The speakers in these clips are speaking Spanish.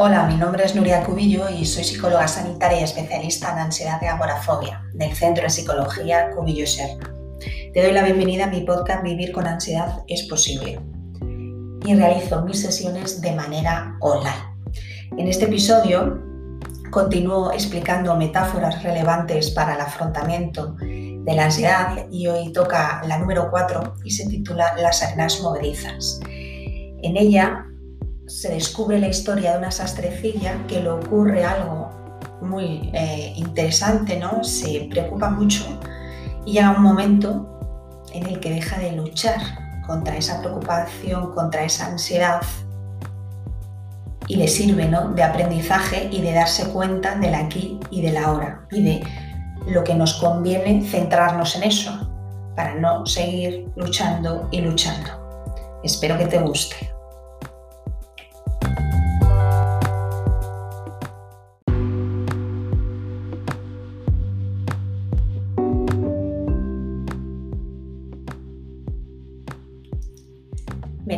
Hola, mi nombre es Nuria Cubillo y soy psicóloga sanitaria y especialista en ansiedad y agorafobia del Centro de Psicología Cubillo Serna. Te doy la bienvenida a mi podcast Vivir con ansiedad es posible y realizo mis sesiones de manera online. En este episodio continúo explicando metáforas relevantes para el afrontamiento de la ansiedad y hoy toca la número 4 y se titula Las arenas movedizas. En ella se descubre la historia de una sastrecilla que le ocurre algo muy eh, interesante, ¿no? Se preocupa mucho y llega un momento en el que deja de luchar contra esa preocupación, contra esa ansiedad y le sirve ¿no? de aprendizaje y de darse cuenta del aquí y del ahora y de lo que nos conviene centrarnos en eso para no seguir luchando y luchando. Espero que te guste.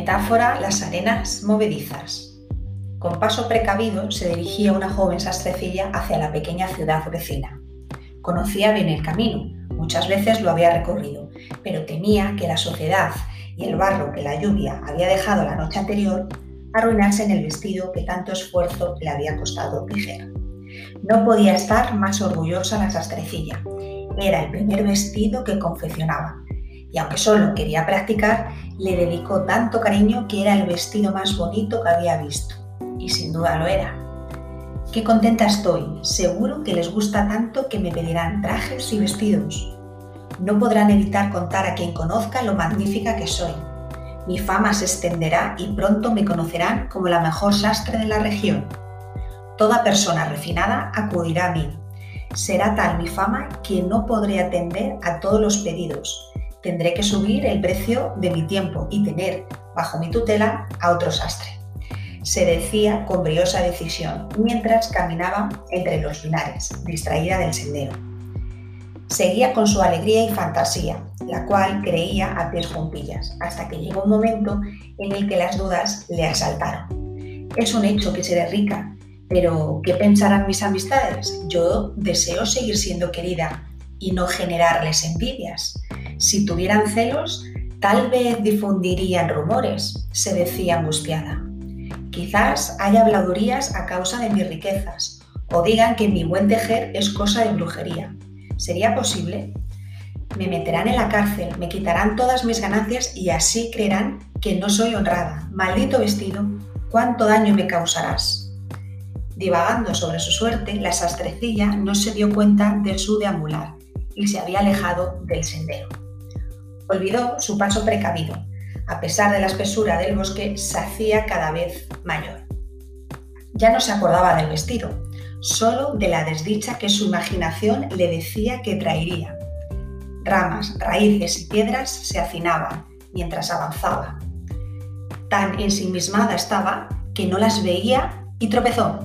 Metáfora Las arenas movedizas. Con paso precavido se dirigía una joven sastrecilla hacia la pequeña ciudad vecina. Conocía bien el camino, muchas veces lo había recorrido, pero temía que la sociedad y el barro que la lluvia había dejado la noche anterior arruinasen el vestido que tanto esfuerzo le había costado tejer. No podía estar más orgullosa la sastrecilla. Era el primer vestido que confeccionaba y aunque solo quería practicar, le dedicó tanto cariño que era el vestido más bonito que había visto. Y sin duda lo era. Qué contenta estoy, seguro que les gusta tanto que me pedirán trajes y vestidos. No podrán evitar contar a quien conozca lo magnífica que soy. Mi fama se extenderá y pronto me conocerán como la mejor sastre de la región. Toda persona refinada acudirá a mí. Será tal mi fama que no podré atender a todos los pedidos tendré que subir el precio de mi tiempo y tener bajo mi tutela a otro sastre. Se decía con briosa decisión mientras caminaba entre los linares, distraída del sendero. Seguía con su alegría y fantasía, la cual creía a pies juntillas, hasta que llegó un momento en el que las dudas le asaltaron. Es un hecho que seré rica, pero ¿qué pensarán mis amistades? Yo deseo seguir siendo querida y no generarles envidias. Si tuvieran celos, tal vez difundirían rumores, se decía angustiada. Quizás haya habladurías a causa de mis riquezas, o digan que mi buen tejer es cosa de brujería. ¿Sería posible? Me meterán en la cárcel, me quitarán todas mis ganancias y así creerán que no soy honrada. Maldito vestido, ¿cuánto daño me causarás? Divagando sobre su suerte, la sastrecilla no se dio cuenta de su deambular y se había alejado del sendero. Olvidó su paso precavido. A pesar de la espesura del bosque, se hacía cada vez mayor. Ya no se acordaba del vestido, solo de la desdicha que su imaginación le decía que traería. Ramas, raíces y piedras se hacinaban mientras avanzaba. Tan ensimismada estaba que no las veía y tropezó.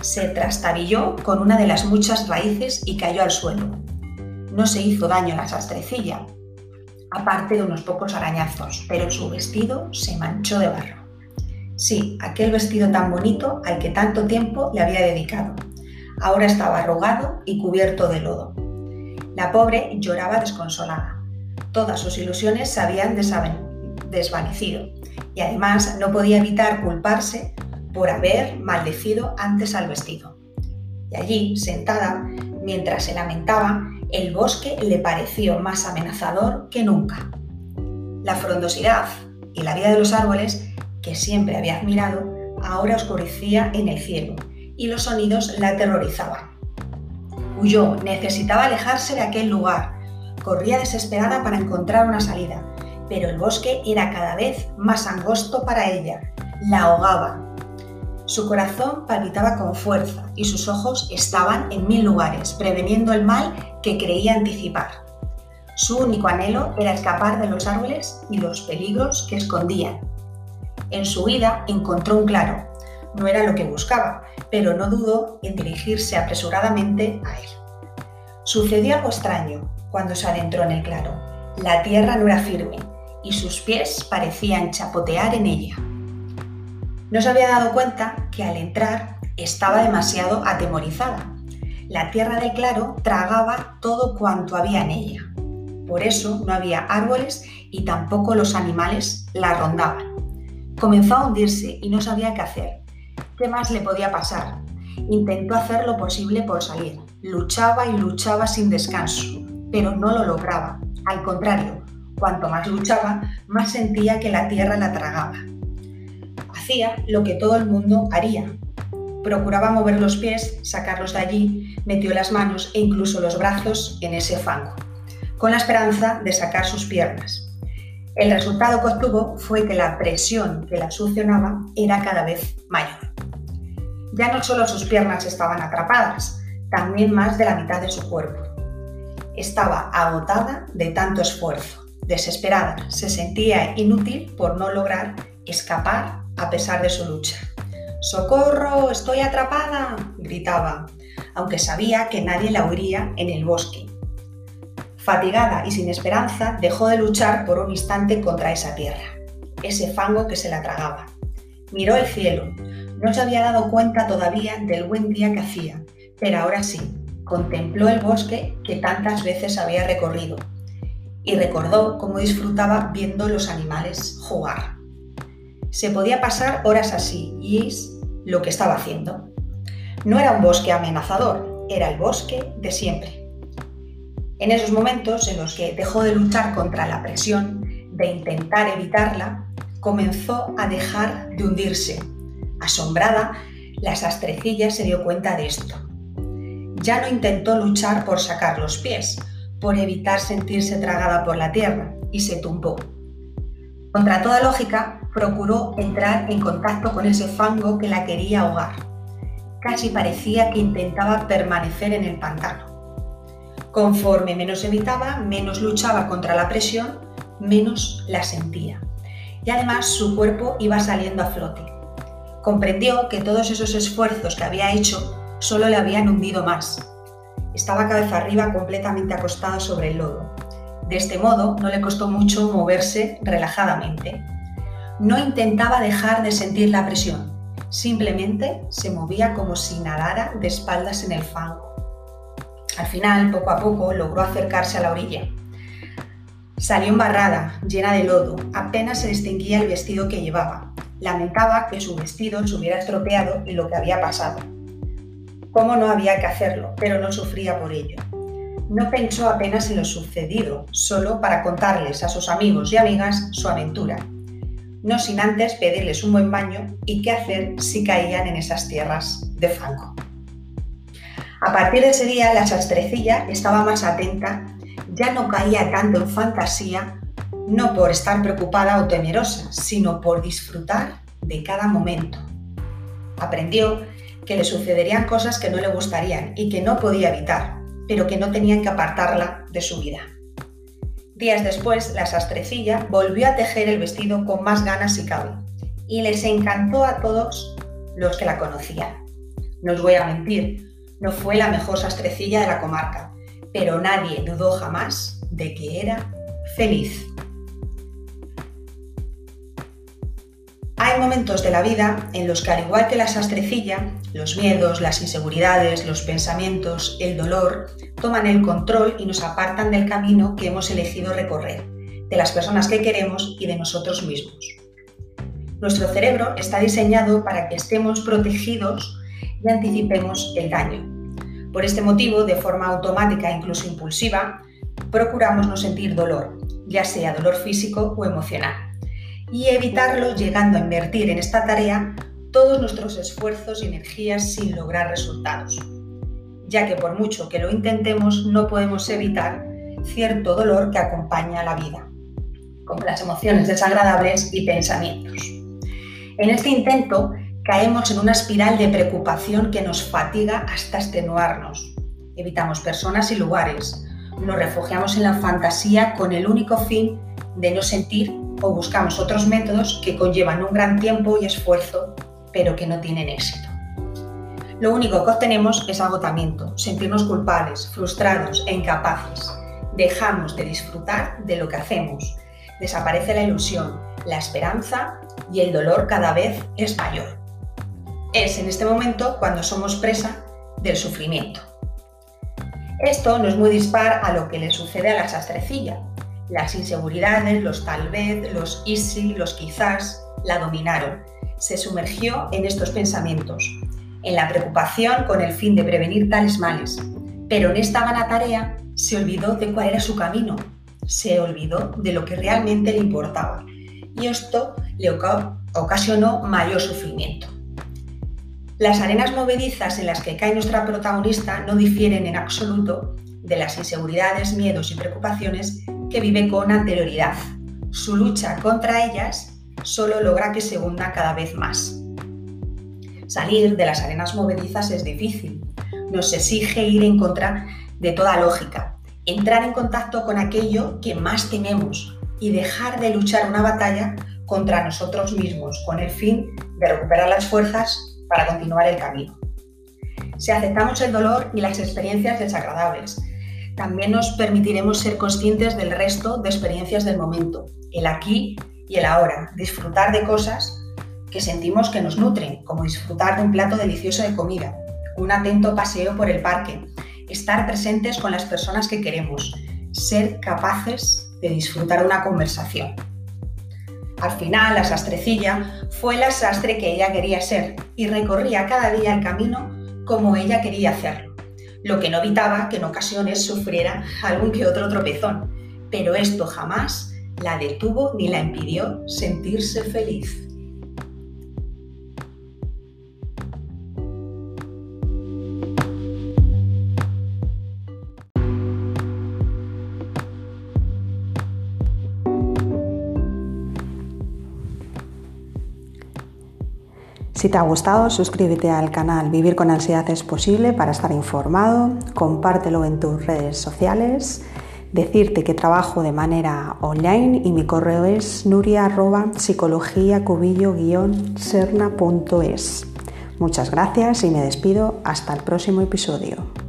Se trastabilló con una de las muchas raíces y cayó al suelo. No se hizo daño la sastrecilla, aparte de unos pocos arañazos, pero su vestido se manchó de barro. Sí, aquel vestido tan bonito al que tanto tiempo le había dedicado. Ahora estaba arrugado y cubierto de lodo. La pobre lloraba desconsolada. Todas sus ilusiones se habían desvanecido y además no podía evitar culparse por haber maldecido antes al vestido. Y allí, sentada, mientras se lamentaba, el bosque le pareció más amenazador que nunca. La frondosidad y la vida de los árboles, que siempre había admirado, ahora oscurecía en el cielo y los sonidos la aterrorizaban. Huyó, necesitaba alejarse de aquel lugar, corría desesperada para encontrar una salida, pero el bosque era cada vez más angosto para ella, la ahogaba. Su corazón palpitaba con fuerza y sus ojos estaban en mil lugares, preveniendo el mal que creía anticipar. Su único anhelo era escapar de los árboles y los peligros que escondían. En su vida encontró un claro. No era lo que buscaba, pero no dudó en dirigirse apresuradamente a él. Sucedió algo extraño cuando se adentró en el claro. La tierra no era firme y sus pies parecían chapotear en ella. No se había dado cuenta que al entrar estaba demasiado atemorizada. La tierra del claro tragaba todo cuanto había en ella. Por eso no había árboles y tampoco los animales la rondaban. Comenzó a hundirse y no sabía qué hacer. ¿Qué más le podía pasar? Intentó hacer lo posible por salir. Luchaba y luchaba sin descanso, pero no lo lograba. Al contrario, cuanto más luchaba, más sentía que la tierra la tragaba. Lo que todo el mundo haría. Procuraba mover los pies, sacarlos de allí, metió las manos e incluso los brazos en ese fango, con la esperanza de sacar sus piernas. El resultado que obtuvo fue que la presión que la succionaba era cada vez mayor. Ya no solo sus piernas estaban atrapadas, también más de la mitad de su cuerpo. Estaba agotada de tanto esfuerzo, desesperada, se sentía inútil por no lograr escapar a pesar de su lucha. ¡Socorro! ¡Estoy atrapada! gritaba, aunque sabía que nadie la oiría en el bosque. Fatigada y sin esperanza, dejó de luchar por un instante contra esa tierra, ese fango que se la tragaba. Miró el cielo, no se había dado cuenta todavía del buen día que hacía, pero ahora sí, contempló el bosque que tantas veces había recorrido y recordó cómo disfrutaba viendo los animales jugar. Se podía pasar horas así y es lo que estaba haciendo. No era un bosque amenazador, era el bosque de siempre. En esos momentos en los que dejó de luchar contra la presión, de intentar evitarla, comenzó a dejar de hundirse Asombrada, la sastrecilla se dio cuenta de esto. Ya no intentó luchar por sacar los pies, por evitar sentirse tragada por la tierra, y se tumbó. Contra toda lógica, procuró entrar en contacto con ese fango que la quería ahogar. Casi parecía que intentaba permanecer en el pantano. Conforme menos evitaba, menos luchaba contra la presión, menos la sentía. Y además su cuerpo iba saliendo a flote comprendió que todos esos esfuerzos que había hecho solo le habían hundido más. Estaba cabeza arriba completamente acostado sobre el lodo. De este modo no le costó mucho moverse relajadamente. No intentaba dejar de sentir la presión, simplemente se movía como si nadara de espaldas en el fango. Al final, poco a poco, logró acercarse a la orilla. Salió embarrada, llena de lodo, apenas se distinguía el vestido que llevaba. Lamentaba que su vestido se hubiera estropeado y lo que había pasado. Cómo no había que hacerlo, pero no sufría por ello. No pensó apenas en lo sucedido, solo para contarles a sus amigos y amigas su aventura, no sin antes pedirles un buen baño y qué hacer si caían en esas tierras de fango. A partir de ese día, la sastrecilla estaba más atenta, ya no caía tanto en fantasía no por estar preocupada o temerosa, sino por disfrutar de cada momento. Aprendió que le sucederían cosas que no le gustarían y que no podía evitar, pero que no tenían que apartarla de su vida. Días después, la sastrecilla volvió a tejer el vestido con más ganas si cabe, y les encantó a todos los que la conocían. No os voy a mentir, no fue la mejor sastrecilla de la comarca, pero nadie dudó jamás de que era feliz. Hay momentos de la vida en los que, al igual que la sastrecilla, los miedos, las inseguridades, los pensamientos, el dolor, toman el control y nos apartan del camino que hemos elegido recorrer, de las personas que queremos y de nosotros mismos. Nuestro cerebro está diseñado para que estemos protegidos y anticipemos el daño. Por este motivo, de forma automática e incluso impulsiva, procuramos no sentir dolor, ya sea dolor físico o emocional y evitarlo llegando a invertir en esta tarea todos nuestros esfuerzos y energías sin lograr resultados, ya que por mucho que lo intentemos no podemos evitar cierto dolor que acompaña a la vida, como las emociones desagradables y pensamientos. En este intento caemos en una espiral de preocupación que nos fatiga hasta extenuarnos. Evitamos personas y lugares, nos refugiamos en la fantasía con el único fin de no sentir o buscamos otros métodos que conllevan un gran tiempo y esfuerzo, pero que no tienen éxito. Lo único que obtenemos es agotamiento, sentirnos culpables, frustrados e incapaces. Dejamos de disfrutar de lo que hacemos. desaparece la ilusión, la esperanza y el dolor cada vez es mayor. Es en este momento cuando somos presa del sufrimiento. Esto no es muy dispar a lo que le sucede a la sastrecilla. Las inseguridades, los tal vez, los easy, los quizás, la dominaron. Se sumergió en estos pensamientos, en la preocupación con el fin de prevenir tales males. Pero en esta vana tarea se olvidó de cuál era su camino, se olvidó de lo que realmente le importaba. Y esto le ocasionó mayor sufrimiento. Las arenas movedizas en las que cae nuestra protagonista no difieren en absoluto de las inseguridades, miedos y preocupaciones que vive con anterioridad. Su lucha contra ellas solo logra que se hunda cada vez más. Salir de las arenas movedizas es difícil. Nos exige ir en contra de toda lógica, entrar en contacto con aquello que más tememos y dejar de luchar una batalla contra nosotros mismos con el fin de recuperar las fuerzas para continuar el camino. Si aceptamos el dolor y las experiencias desagradables, también nos permitiremos ser conscientes del resto de experiencias del momento, el aquí y el ahora, disfrutar de cosas que sentimos que nos nutren, como disfrutar de un plato delicioso de comida, un atento paseo por el parque, estar presentes con las personas que queremos, ser capaces de disfrutar una conversación. Al final, la sastrecilla fue la sastre que ella quería ser y recorría cada día el camino como ella quería hacerlo, lo que no evitaba que en ocasiones sufriera algún que otro tropezón, pero esto jamás la detuvo ni la impidió sentirse feliz. Si te ha gustado, suscríbete al canal. Vivir con Ansiedad es Posible para estar informado, compártelo en tus redes sociales, decirte que trabajo de manera online y mi correo es nuria sernaes Muchas gracias y me despido hasta el próximo episodio.